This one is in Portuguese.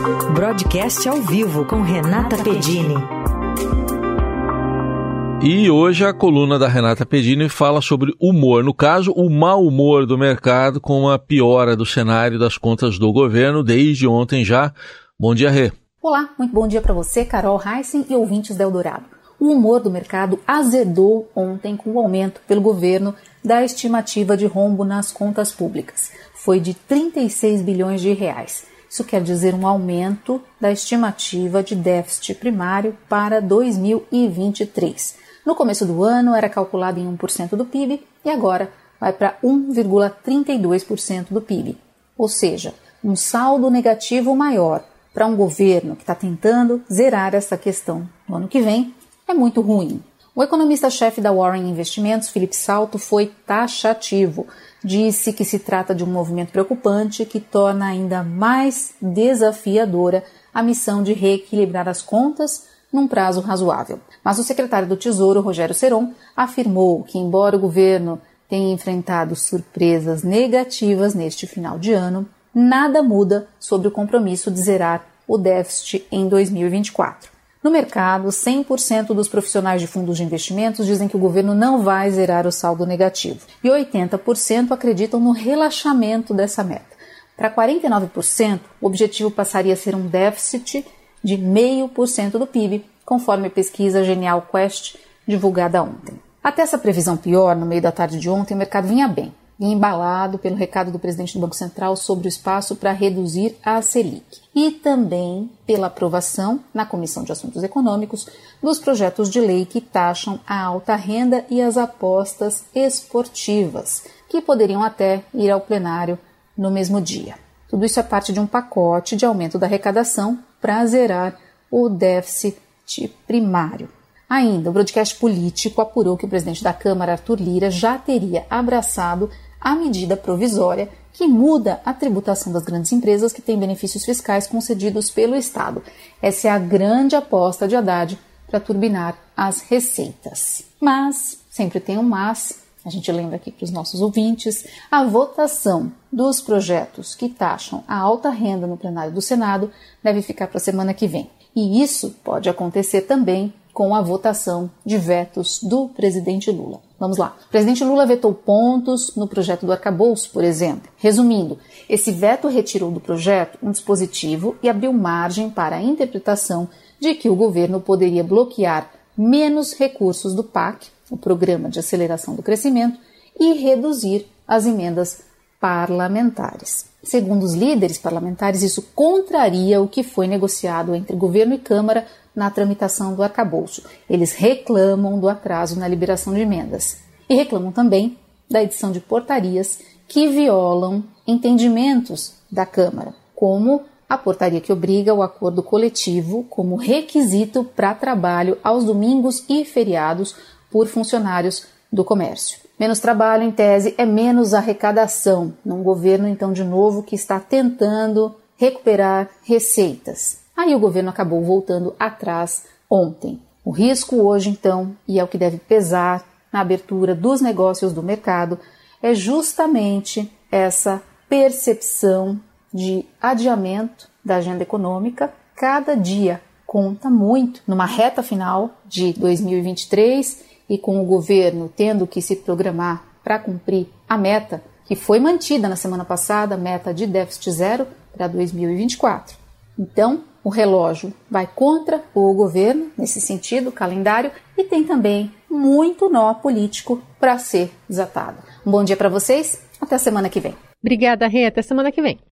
Broadcast ao vivo com Renata Pedini. E hoje a coluna da Renata Pedini fala sobre humor, no caso, o mau humor do mercado com a piora do cenário das contas do governo desde ontem já. Bom dia, Rê. Olá, muito bom dia para você, Carol Heissen e ouvintes da Eldorado. O humor do mercado azedou ontem com o aumento pelo governo da estimativa de rombo nas contas públicas. Foi de 36 bilhões de reais. Isso quer dizer um aumento da estimativa de déficit primário para 2023. No começo do ano era calculado em 1% do PIB e agora vai para 1,32% do PIB. Ou seja, um saldo negativo maior para um governo que está tentando zerar essa questão no ano que vem é muito ruim. O economista-chefe da Warren Investimentos, Felipe Salto, foi taxativo. Disse que se trata de um movimento preocupante que torna ainda mais desafiadora a missão de reequilibrar as contas num prazo razoável. Mas o secretário do Tesouro, Rogério Seron, afirmou que, embora o governo tenha enfrentado surpresas negativas neste final de ano, nada muda sobre o compromisso de zerar o déficit em 2024. No mercado, 100% dos profissionais de fundos de investimentos dizem que o governo não vai zerar o saldo negativo e 80% acreditam no relaxamento dessa meta. Para 49%, o objetivo passaria a ser um déficit de 0,5% do PIB, conforme a pesquisa Genial Quest divulgada ontem. Até essa previsão pior, no meio da tarde de ontem, o mercado vinha bem e embalado pelo recado do presidente do Banco Central sobre o espaço para reduzir a Selic e também pela aprovação na Comissão de Assuntos Econômicos dos projetos de lei que taxam a alta renda e as apostas esportivas, que poderiam até ir ao plenário no mesmo dia. Tudo isso é parte de um pacote de aumento da arrecadação para zerar o déficit primário. Ainda, o broadcast político apurou que o presidente da Câmara, Arthur Lira, já teria abraçado a medida provisória que muda a tributação das grandes empresas que têm benefícios fiscais concedidos pelo Estado. Essa é a grande aposta de Haddad para turbinar as receitas. Mas, sempre tem um mas, a gente lembra aqui para os nossos ouvintes, a votação dos projetos que taxam a alta renda no plenário do Senado deve ficar para a semana que vem. E isso pode acontecer também com a votação de vetos do presidente Lula. Vamos lá. O presidente Lula vetou pontos no projeto do arcabouço, por exemplo. Resumindo, esse veto retirou do projeto um dispositivo e abriu margem para a interpretação de que o governo poderia bloquear menos recursos do PAC, o Programa de Aceleração do Crescimento, e reduzir as emendas parlamentares. Segundo os líderes parlamentares, isso contraria o que foi negociado entre governo e Câmara na tramitação do arcabouço. Eles reclamam do atraso na liberação de emendas e reclamam também da edição de portarias que violam entendimentos da Câmara, como a portaria que obriga o acordo coletivo como requisito para trabalho aos domingos e feriados por funcionários do comércio. Menos trabalho, em tese, é menos arrecadação, num governo, então, de novo, que está tentando recuperar receitas. Aí o governo acabou voltando atrás ontem. O risco hoje, então, e é o que deve pesar na abertura dos negócios do mercado, é justamente essa percepção de adiamento da agenda econômica. Cada dia conta muito numa reta final de 2023 e com o governo tendo que se programar para cumprir a meta que foi mantida na semana passada, meta de déficit zero para 2024. Então, o relógio vai contra o governo, nesse sentido, calendário, e tem também muito nó político para ser desatado. Um bom dia para vocês, até a semana que vem. Obrigada, Rê, até semana que vem.